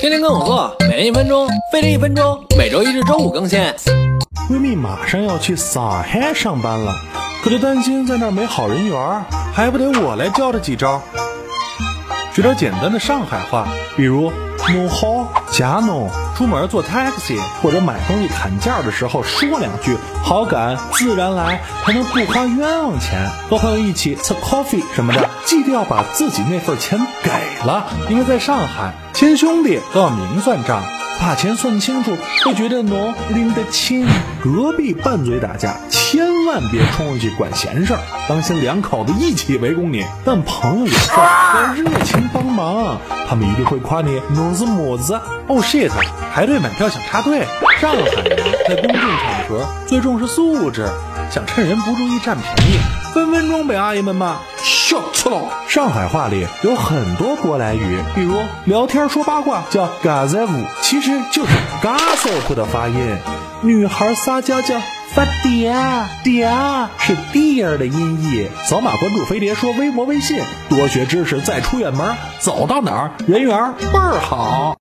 天天跟我做，每天一分钟，飞利一分钟，每周一至周五更新。闺蜜马上要去上海上班了，可就担心在那儿没好人缘，还不得我来教她几招？学点简单的上海话，比如侬好，加侬，出门坐 taxi 或者买东西砍价的时候说两句，好感自然来，还能不花冤枉钱。和朋友一起吃 coffee 什么的，记得要把自己那份钱给了，因为在上海亲兄弟都要明算账。把钱算清楚，会觉得侬拎得清。隔壁拌嘴打架，千万别冲上去管闲事儿，当心两口子一起围攻你。但朋友有事要热情帮忙，他们一定会夸你侬是么子。哦 shit，排队买票想插队。上海人在公众场合最重视素质，想趁人不注意占便宜，分分钟被阿姨们骂。笑错了。上海话里有很多舶来语，比如聊天说八卦叫嘎在舞，其实就是 gossip 的发音。女孩撒娇叫发嗲，嗲是 dear 的音译。扫码关注飞碟说微博微信，多学知识再出远门，走到哪儿人缘倍儿好。